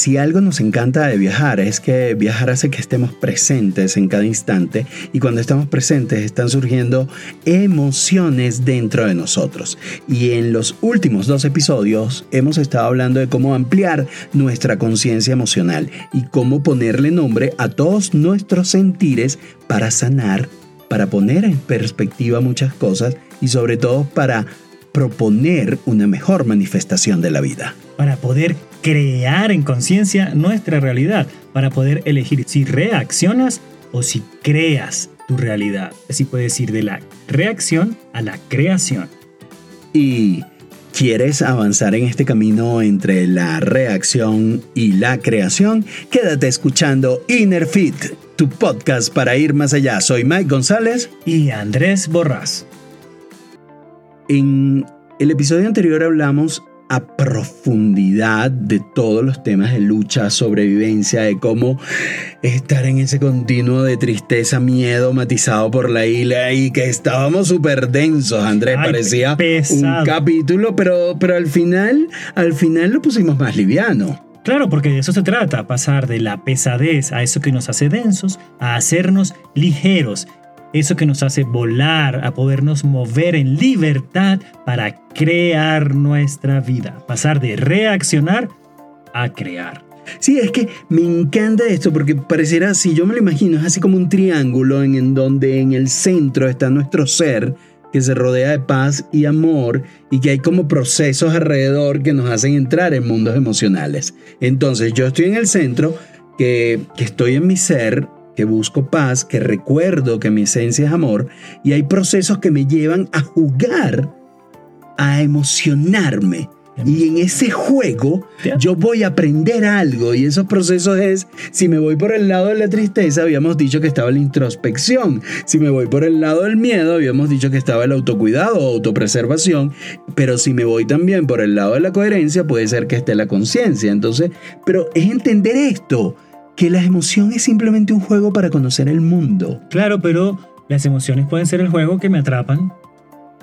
si algo nos encanta de viajar es que viajar hace que estemos presentes en cada instante y cuando estamos presentes están surgiendo emociones dentro de nosotros. Y en los últimos dos episodios hemos estado hablando de cómo ampliar nuestra conciencia emocional y cómo ponerle nombre a todos nuestros sentires para sanar, para poner en perspectiva muchas cosas y sobre todo para proponer una mejor manifestación de la vida. Para poder crear en conciencia nuestra realidad, para poder elegir si reaccionas o si creas tu realidad. Así puedes ir de la reacción a la creación. Y ¿Quieres avanzar en este camino entre la reacción y la creación? Quédate escuchando Inner Fit, tu podcast para ir más allá. Soy Mike González y Andrés Borrás. En el episodio anterior hablamos a profundidad de todos los temas de lucha, sobrevivencia, de cómo estar en ese continuo de tristeza, miedo matizado por la isla y que estábamos súper densos, Andrés, parecía un capítulo, pero, pero al final, al final lo pusimos más liviano. Claro, porque de eso se trata, pasar de la pesadez a eso que nos hace densos, a hacernos ligeros eso que nos hace volar, a podernos mover en libertad para crear nuestra vida, pasar de reaccionar a crear. Sí, es que me encanta esto porque pareciera, si yo me lo imagino, es así como un triángulo en, donde en el centro está nuestro ser que se rodea de paz y amor y que hay como procesos alrededor que nos hacen entrar en mundos emocionales. Entonces yo estoy en el centro, que estoy en mi ser, que busco paz, que recuerdo que mi esencia es amor, y hay procesos que me llevan a jugar, a emocionarme. Y en ese juego yo voy a aprender algo y esos procesos es, si me voy por el lado de la tristeza, habíamos dicho que estaba la introspección, si me voy por el lado del miedo, habíamos dicho que estaba el autocuidado o autopreservación, pero si me voy también por el lado de la coherencia, puede ser que esté la conciencia. Entonces, pero es entender esto que la emoción es simplemente un juego para conocer el mundo. Claro, pero las emociones pueden ser el juego que me atrapan,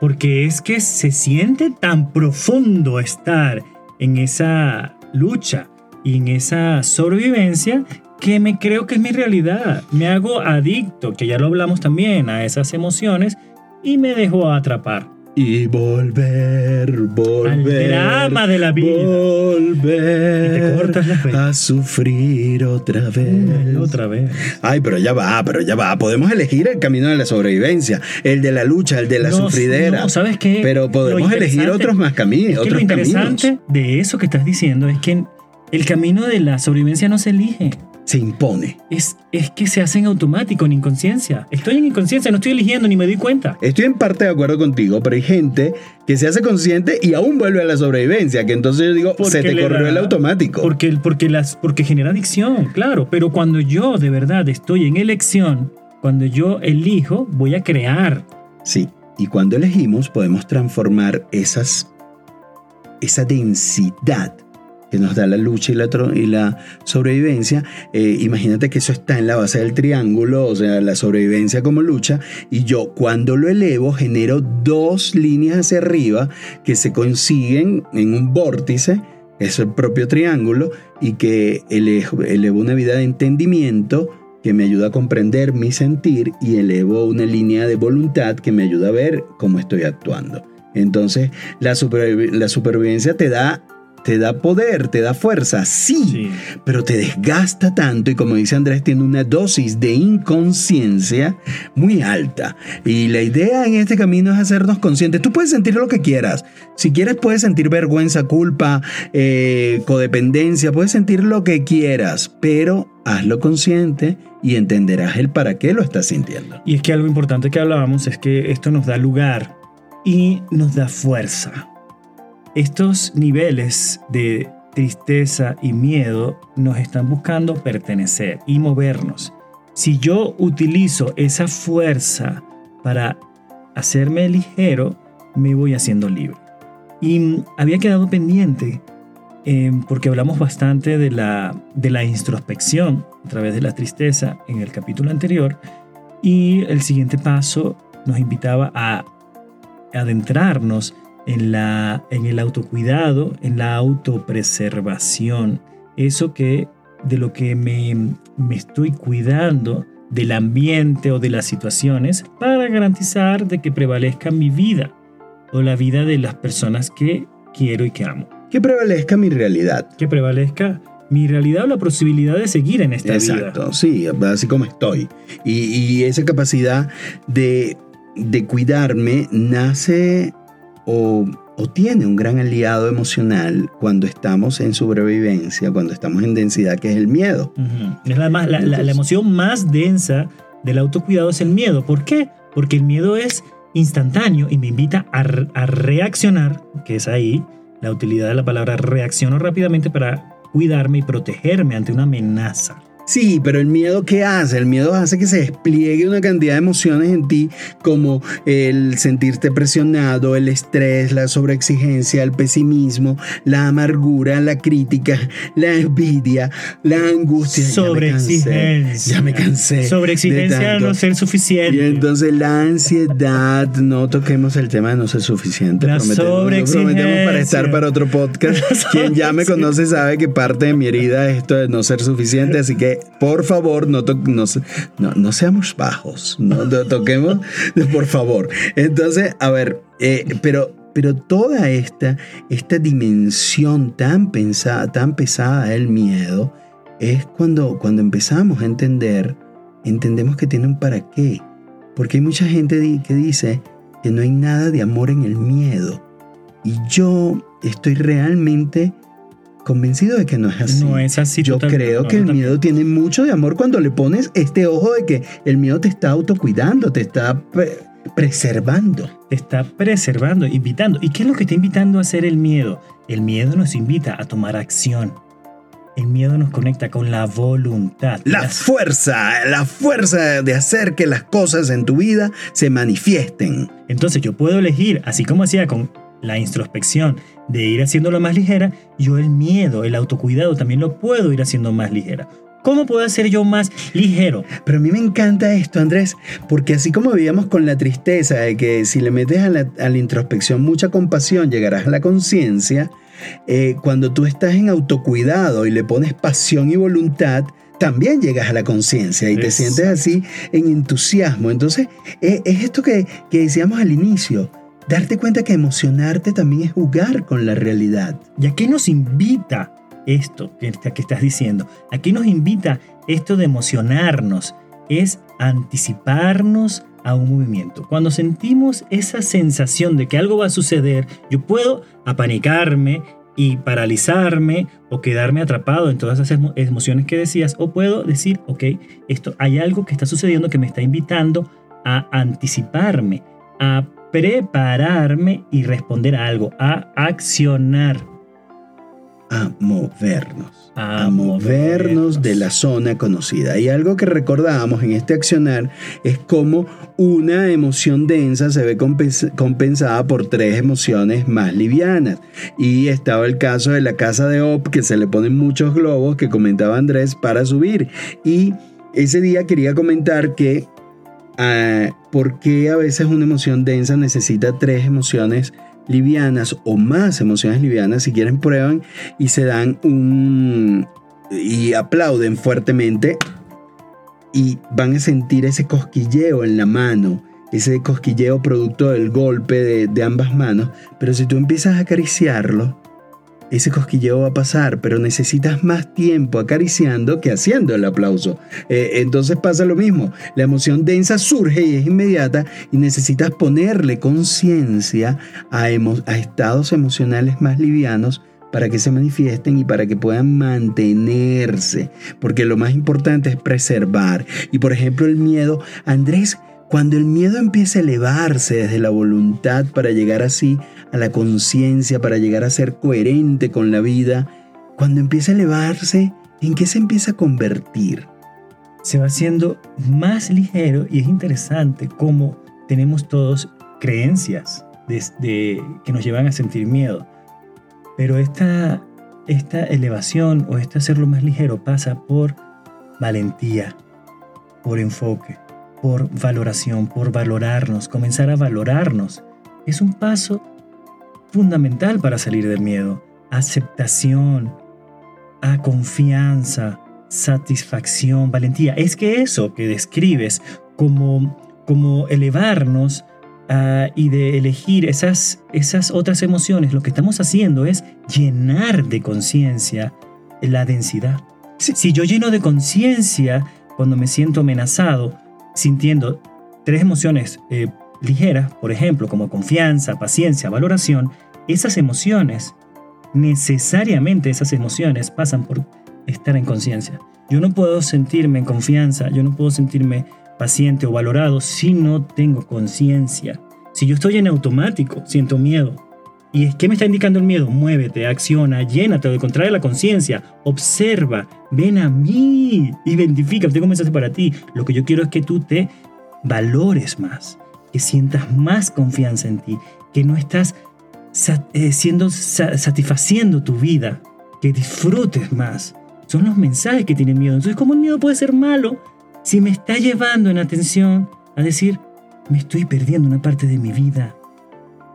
porque es que se siente tan profundo estar en esa lucha y en esa sobrevivencia que me creo que es mi realidad. Me hago adicto, que ya lo hablamos también, a esas emociones y me dejo atrapar. Y volver, volver. Al drama de la vida. Volver a sufrir otra vez. Otra vez. Ay, pero ya va, pero ya va. Podemos elegir el camino de la sobrevivencia, el de la lucha, el de la sufridera. No, ¿sabes qué? Pero podemos elegir otros más caminos. Es que lo interesante de eso que estás diciendo es que el camino de la sobrevivencia no se elige se impone. Es, es que se hace en automático, en inconsciencia. Estoy en inconsciencia, no estoy eligiendo ni me doy cuenta. Estoy en parte de acuerdo contigo, pero hay gente que se hace consciente y aún vuelve a la sobrevivencia, que entonces yo digo, se te corrió el automático. Porque, porque, las, porque genera adicción, claro, pero cuando yo de verdad estoy en elección, cuando yo elijo, voy a crear. Sí, y cuando elegimos podemos transformar esas, esa densidad que nos da la lucha y la, sobrevivencia, eh, imagínate que eso está en la base del triángulo, o sea, la sobrevivencia como lucha, y yo cuando lo elevo genero dos líneas hacia arriba que se consiguen en un vórtice, es el propio triángulo, y que elevo, una vida de entendimiento que me ayuda a comprender mi sentir y elevo una línea de voluntad que me ayuda a ver cómo estoy actuando. Entonces, la, la supervivencia te da te da poder, te da fuerza, sí, pero te desgasta tanto y como dice Andrés, tiene una dosis de inconsciencia muy alta. Y la idea en este camino es hacernos conscientes. Tú puedes sentir lo que quieras. Si quieres, puedes sentir vergüenza, culpa, eh, codependencia, puedes sentir lo que quieras, pero hazlo consciente y entenderás el para qué lo estás sintiendo. Y es que algo importante que hablábamos es que esto nos da lugar y nos da fuerza estos niveles de tristeza y miedo nos están buscando pertenecer y movernos. Si yo utilizo esa fuerza para hacerme ligero, me voy haciendo libre. Y había quedado pendiente, em, porque hablamos bastante de la, de la introspección a través de la tristeza en el capítulo anterior, y el siguiente paso nos invitaba a adentrarnos en, la, en el autocuidado, en la autopreservación, eso que de lo que me, me estoy cuidando del ambiente o de las situaciones para garantizar de que prevalezca mi vida o la vida de las personas que quiero y que amo. Que prevalezca mi realidad. Que prevalezca mi realidad o la posibilidad de seguir en esta vida. Exacto, sí, así como estoy. Y, y esa capacidad de, de cuidarme nace o o tiene un gran aliado emocional cuando estamos en sobrevivencia, cuando estamos en densidad, que es el miedo. Es la, la, la, emoción más densa del autocuidado es el miedo. ¿Por qué? Porque el miedo es instantáneo y me invita a, a reaccionar, que es ahí la utilidad de la palabra reacciono rápidamente para cuidarme y protegerme ante una amenaza. Sí, pero el miedo ¿qué hace? El miedo hace que se despliegue una cantidad de emociones en ti como el sentirte presionado, el estrés, la sobreexigencia, el pesimismo, la amargura, la crítica, la envidia, la angustia. Sobreexigencia. Ya me cansé. Sobreexigencia no ser suficiente. Y entonces la ansiedad, no toquemos el tema de no ser suficiente. La sobreexigencia. prometemos para estar para otro podcast. Quien ya me conoce sabe que parte de mi herida es esto de no ser suficiente, así que por favor, no, no, seamos bajos, no toquemos, por favor. Entonces, a ver, eh, pero, pero toda esta, esta dimensión tan, pensada, tan pesada del miedo es cuando, cuando empezamos a entender, entendemos que tiene un para qué. Porque hay mucha gente que dice que no hay nada de amor en el miedo. Y yo estoy realmente convencido de que no es así. No es así. Yo creo que el miedo tiene mucho de amor cuando le pones este ojo de que el miedo te está autocuidando, te está preservando. Te está preservando, invitando. ¿Y qué es lo que está invitando a hacer el miedo? El miedo nos invita a tomar acción. El miedo nos conecta con la voluntad. La fuerza, la fuerza de hacer que las cosas en tu vida se manifiesten. Entonces yo puedo elegir, así como hacía con la introspección, de ir haciéndolo más ligera, yo el miedo, el autocuidado también lo puedo ir haciendo más ligera. ¿Cómo puedo hacer yo más ligero? Pero a mí me encanta esto, Andrés, porque así como vivíamos con la tristeza de que si le metes a la, introspección mucha compasión, llegarás a la conciencia, eh, cuando tú estás en autocuidado y le pones pasión y voluntad, también llegas a la conciencia y te sientes así en entusiasmo. Entonces, eh, es esto que, que decíamos al inicio Darte cuenta que emocionarte también es jugar con la realidad. ¿Y a qué nos invita esto que, estás diciendo? ¿A qué nos invita esto de emocionarnos? Es anticiparnos a un movimiento. Cuando sentimos esa sensación de que algo va a suceder, yo puedo apanicarme y paralizarme o quedarme atrapado en todas esas emociones que decías, o puedo decir, ok, esto hay algo que está sucediendo que me está invitando a anticiparme, a prepararme y responder a algo, a accionar. A movernos. A, movernos, de la zona conocida. Y algo que recordábamos en este accionar es cómo una emoción densa se ve compensada por tres emociones más livianas. Y estaba el caso de la casa de Op, que se le ponen muchos globos que comentaba Andrés para subir. Y ese día quería comentar que Ah, por qué a veces una emoción densa necesita tres emociones livianas o más emociones livianas. Si quieren, prueban y se dan un. y aplauden fuertemente y van a sentir ese cosquilleo en la mano, ese cosquilleo producto del golpe de ambas manos. Pero si tú empiezas a acariciarlo, ese cosquilleo va a pasar, pero necesitas más tiempo acariciando que haciendo el aplauso. Eh, entonces pasa lo mismo, la emoción densa surge y es inmediata y necesitas ponerle conciencia a, a estados emocionales más livianos para que se manifiesten y para que puedan mantenerse, porque lo más importante es preservar. Y por ejemplo el miedo, Andrés, cuando el miedo empieza a elevarse desde la voluntad para llegar así a la conciencia, para llegar a ser coherente con la vida, cuando empieza a elevarse, ¿en qué se empieza a convertir? Se va haciendo más ligero y es interesante cómo tenemos todos creencias de, que nos llevan a sentir miedo. Pero esta, esta elevación o este hacerlo más ligero pasa por valentía, por enfoque, por valoración, por valorarnos, comenzar a valorarnos. Es un paso fundamental para salir del miedo. Aceptación. a confianza, satisfacción, valentía. Es que eso que describes como, como elevarnos ah, y de elegir esas, esas otras emociones, lo que estamos haciendo es llenar de conciencia la densidad. Si yo lleno de conciencia cuando me siento amenazado, sintiendo tres emociones eh, ligeras, por ejemplo, como confianza, paciencia, valoración, esas emociones, necesariamente esas emociones pasan por estar en conciencia. Yo no puedo sentirme en confianza, yo no puedo sentirme paciente o valorado si no tengo conciencia. Si yo estoy en automático, siento miedo. ¿Y es qué me está indicando el miedo? Muévete, acciona, llénate de contrae la conciencia, observa, ven a mí, identifica, tengo un mensaje para ti. Lo que yo quiero es que tú te valores más, que sientas más confianza en ti, que no estás eh, siendo, satisfaciendo tu vida, que disfrutes más. Son los mensajes que tienen miedo. Entonces, ¿cómo el miedo puede ser malo si me está llevando en atención a decir, me estoy perdiendo una parte de mi vida?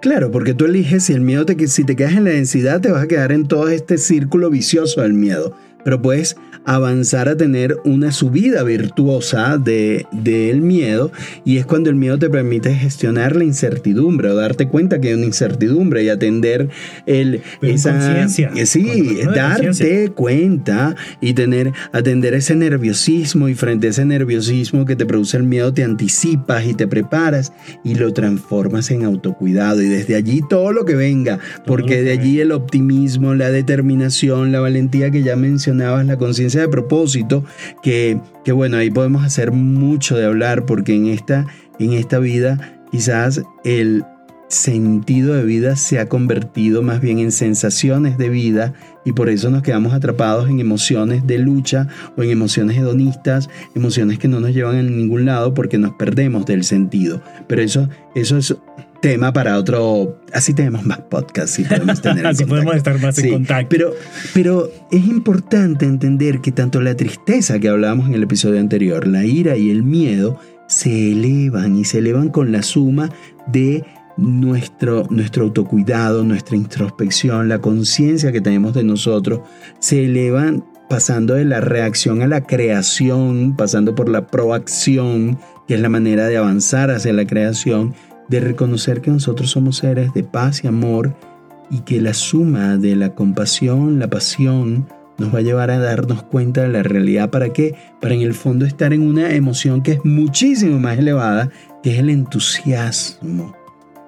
Claro, porque tú eliges si el miedo te, si te quedas en la densidad, te vas a quedar en todo este círculo vicioso del miedo pero puedes avanzar a tener una subida virtuosa del de, miedo y es cuando el miedo te permite gestionar la incertidumbre o darte cuenta que hay una incertidumbre y atender el, esa... Eh, sí, darte cuenta y tener, atender ese nerviosismo y frente a ese nerviosismo que te produce el miedo te anticipas y te preparas y lo transformas en autocuidado. Y desde allí todo lo que venga, porque de allí el optimismo, la determinación, la valentía que ya mencioné, la conciencia de propósito, que, que, bueno, ahí podemos hacer mucho de hablar porque en esta, en esta vida quizás el sentido de vida se ha convertido más bien en sensaciones de vida y por eso nos quedamos atrapados en emociones de lucha o en emociones hedonistas, emociones que no nos llevan a ningún lado porque nos perdemos del sentido. Pero eso, eso es tema para otro. Así tenemos más podcasts y podemos tener. así podemos estar más en contacto. Pero, pero es importante entender que tanto la tristeza que hablábamos en el episodio anterior, la ira y el miedo, se elevan y se elevan con la suma de nuestro, nuestro autocuidado, nuestra introspección, la conciencia que tenemos de nosotros, se elevan pasando de la reacción a la creación, pasando por la proacción, que es la manera de avanzar hacia la creación, de reconocer que nosotros somos seres de paz y amor y que la suma de la compasión, la pasión, nos va a llevar a darnos cuenta de la realidad. ¿Para qué? Para en el fondo estar en una emoción que es muchísimo más elevada, que es el entusiasmo,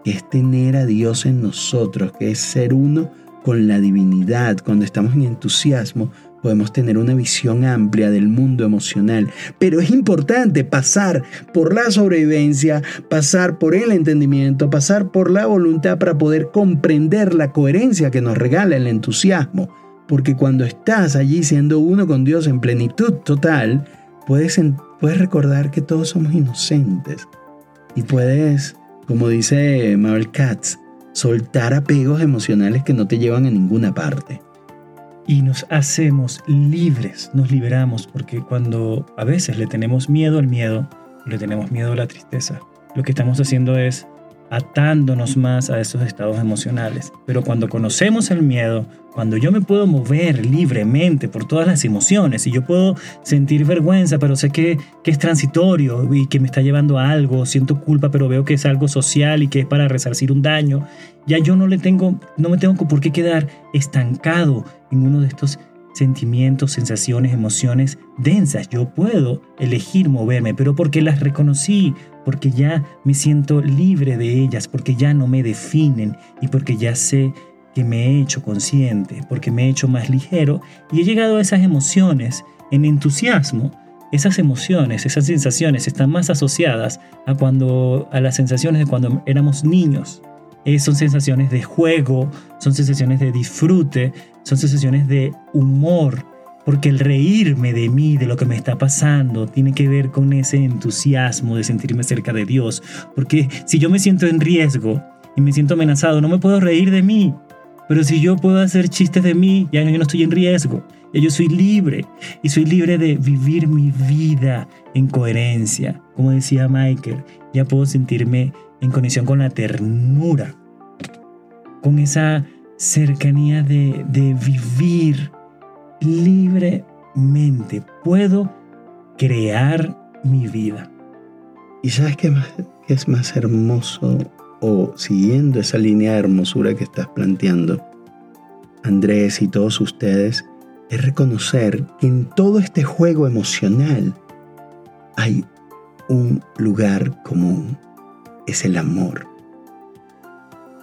que es tener a Dios en nosotros, que es ser uno con la divinidad. Cuando estamos en entusiasmo, podemos tener una visión amplia del mundo emocional. Pero es importante pasar por la sobrevivencia, pasar por el entendimiento, pasar por la voluntad para poder comprender la coherencia que nos regala el entusiasmo. Porque cuando estás allí siendo uno con Dios en plenitud total, puedes, puedes recordar que todos somos inocentes. Y puedes, como dice Mabel Katz, soltar apegos emocionales que no te llevan a ninguna parte y nos hacemos libres, nos liberamos, porque cuando a veces le tenemos miedo al miedo, le tenemos miedo a la tristeza, lo que estamos haciendo es atándonos más a esos estados emocionales. Pero cuando conocemos el miedo, cuando yo me puedo mover libremente por todas las emociones y yo puedo sentir vergüenza, pero sé que, que, es transitorio y que me está llevando a algo, siento culpa, pero veo que es algo social y que es para resarcir un daño, ya yo no le tengo, no me tengo por qué quedar estancado en uno de estos sentimientos, sensaciones, emociones densas. Yo puedo elegir moverme, pero porque las reconocí, porque ya me siento libre de ellas, porque ya no me definen y porque ya sé que me he hecho consciente, porque me he hecho más ligero y he llegado a esas emociones en entusiasmo. Esas emociones, esas sensaciones están más asociadas a cuando a las sensaciones de cuando éramos niños. Eh, son sensaciones de juego, son sensaciones de disfrute, son sensaciones de humor, porque el reírme de mí, de lo que me está pasando, tiene que ver con ese entusiasmo de sentirme cerca de Dios. Porque si yo me siento en riesgo y me siento amenazado, no me puedo reír de mí. Pero si yo puedo hacer chistes de mí, ya yo no estoy en riesgo. Yo soy libre. Y soy libre de vivir mi vida en coherencia. Como decía Michael, ya puedo sentirme en conexión con la ternura. Con esa cercanía de vivir libremente. Puedo crear mi vida. ¿Y sabes qué, más, qué es más hermoso? O siguiendo esa línea de hermosura que estás planteando, Andrés y todos ustedes, es reconocer que en todo este juego emocional hay un lugar común, es el amor.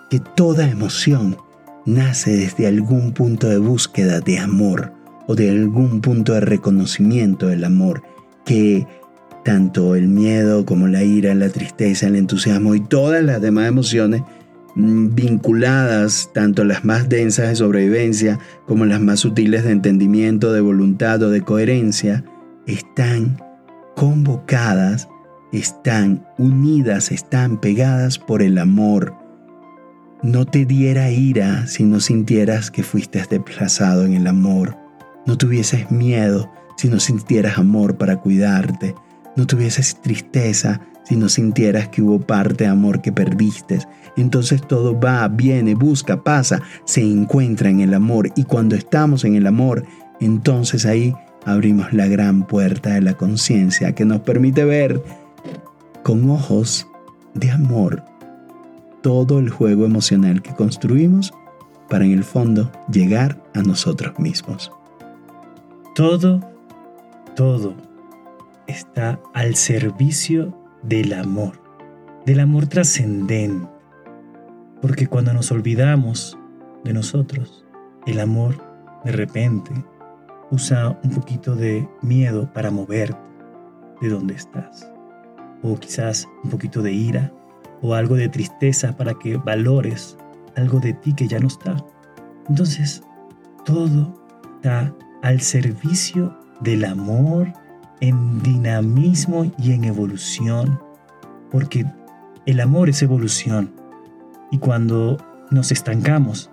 Que toda emoción nace desde algún punto de búsqueda de amor o de algún punto de reconocimiento del amor, que tanto el miedo como la ira, la tristeza, el entusiasmo y todas las demás emociones mm, vinculadas, tanto las más densas de sobrevivencia como las más sutiles de entendimiento, de voluntad o de coherencia, están convocadas, están unidas, están pegadas por el amor. No te diera ira si no sintieras que fuiste desplazado en el amor. No tuvieses miedo si no sintieras amor para cuidarte. No tuvieses tristeza si no sintieras que hubo parte de amor que perdiste. Entonces todo va, viene, busca, pasa, se encuentra en el amor. Y cuando estamos en el amor, entonces ahí abrimos la gran puerta de la conciencia que nos permite ver con ojos de amor todo el juego emocional que construimos para en el fondo llegar a nosotros mismos. Todo, todo está al servicio del amor, del amor trascendente. Porque cuando nos olvidamos de nosotros, el amor de repente usa un poquito de miedo para moverte de donde estás. O quizás un poquito de ira o algo de tristeza para que valores algo de ti que ya no está. Entonces, todo está al servicio del amor en dinamismo y en evolución. Porque el amor es evolución. Y cuando nos estancamos,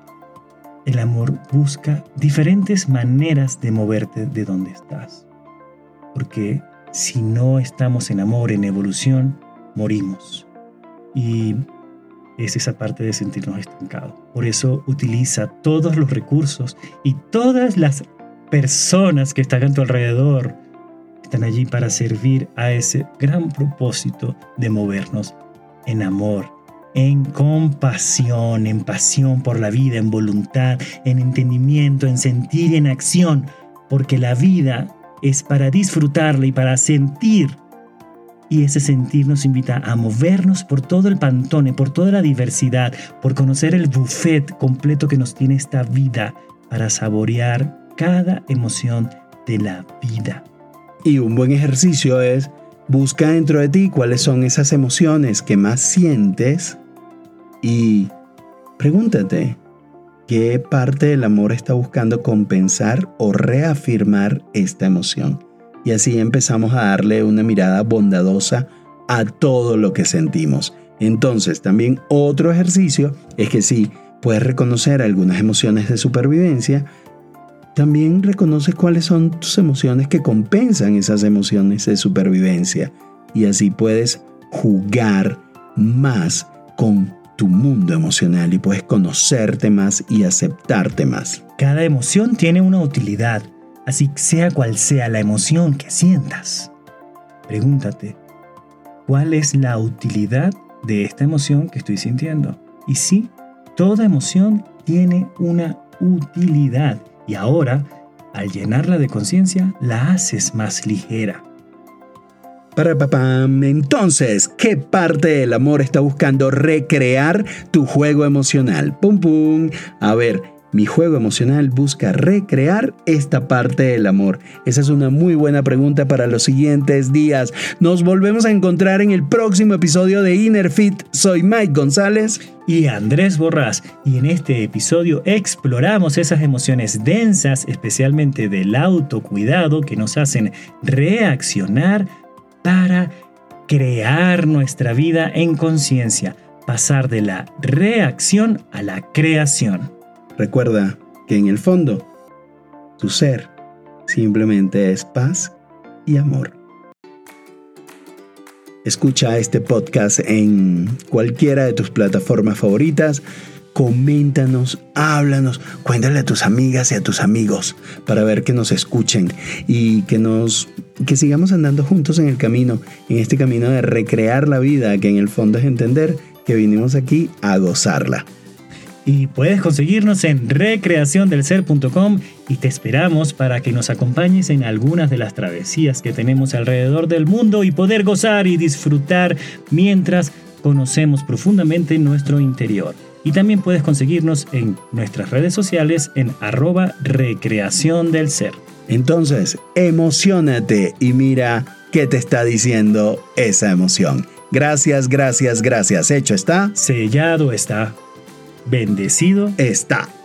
el amor busca diferentes maneras de moverte de donde estás. Porque si no estamos en amor, en evolución, morimos. Y es esa parte de sentirnos estancados. Por eso utiliza todos los recursos y todas las personas que están a tu alrededor están allí para servir a ese gran propósito de movernos en amor, en compasión, en pasión por la vida, en voluntad, en entendimiento, en sentir y en acción, porque la vida es para disfrutarla y para sentir. Y ese sentir nos invita a movernos por todo el pantone, por toda la diversidad, por conocer el buffet completo que nos tiene esta vida, para saborear cada emoción de la vida. Y un buen ejercicio es busca dentro de ti cuáles son esas emociones que más sientes y pregúntate, ¿qué parte del amor está buscando compensar o reafirmar esta emoción? Y así empezamos a darle una mirada bondadosa a todo lo que sentimos. Entonces, también otro ejercicio es que si puedes reconocer algunas emociones de supervivencia, también reconoce cuáles son tus emociones que compensan esas emociones de supervivencia. Y así puedes jugar más con tu mundo emocional y puedes conocerte más y aceptarte más. Cada emoción tiene una utilidad, así sea cual sea la emoción que sientas. Pregúntate, ¿cuál es la utilidad de esta emoción que estoy sintiendo? Y sí, toda emoción tiene una utilidad y ahora, al llenarla de conciencia, la haces más ligera. Para papá, entonces, ¿qué parte del amor está buscando recrear tu juego emocional? Pum pum. A ver, mi juego emocional busca recrear esta parte del amor. Esa es una muy buena pregunta para los siguientes días. Nos volvemos a encontrar en el próximo episodio de Inner Fit. Soy Mike González y Andrés Borrás y en este episodio exploramos esas emociones densas, especialmente del autocuidado que nos hacen reaccionar para crear nuestra vida en conciencia, pasar de la reacción a la creación. Recuerda que en el fondo, tu ser simplemente es paz y amor. Escucha este podcast en cualquiera de tus plataformas favoritas coméntanos, háblanos, cuéntale a tus amigas y a tus amigos para ver que nos escuchen y que nos que sigamos andando juntos en el camino, en este camino de recrear la vida, que en el fondo es entender que vinimos aquí a gozarla. Y puedes conseguirnos en recreaciondelser.com y te esperamos para que nos acompañes en algunas de las travesías que tenemos alrededor del mundo y poder gozar y disfrutar mientras conocemos profundamente nuestro interior. Y también puedes conseguirnos en nuestras redes sociales en arroba recreación del ser. Entonces, emocionate y mira qué te está diciendo esa emoción. Gracias, gracias, gracias. Hecho está. Sellado está. Bendecido está.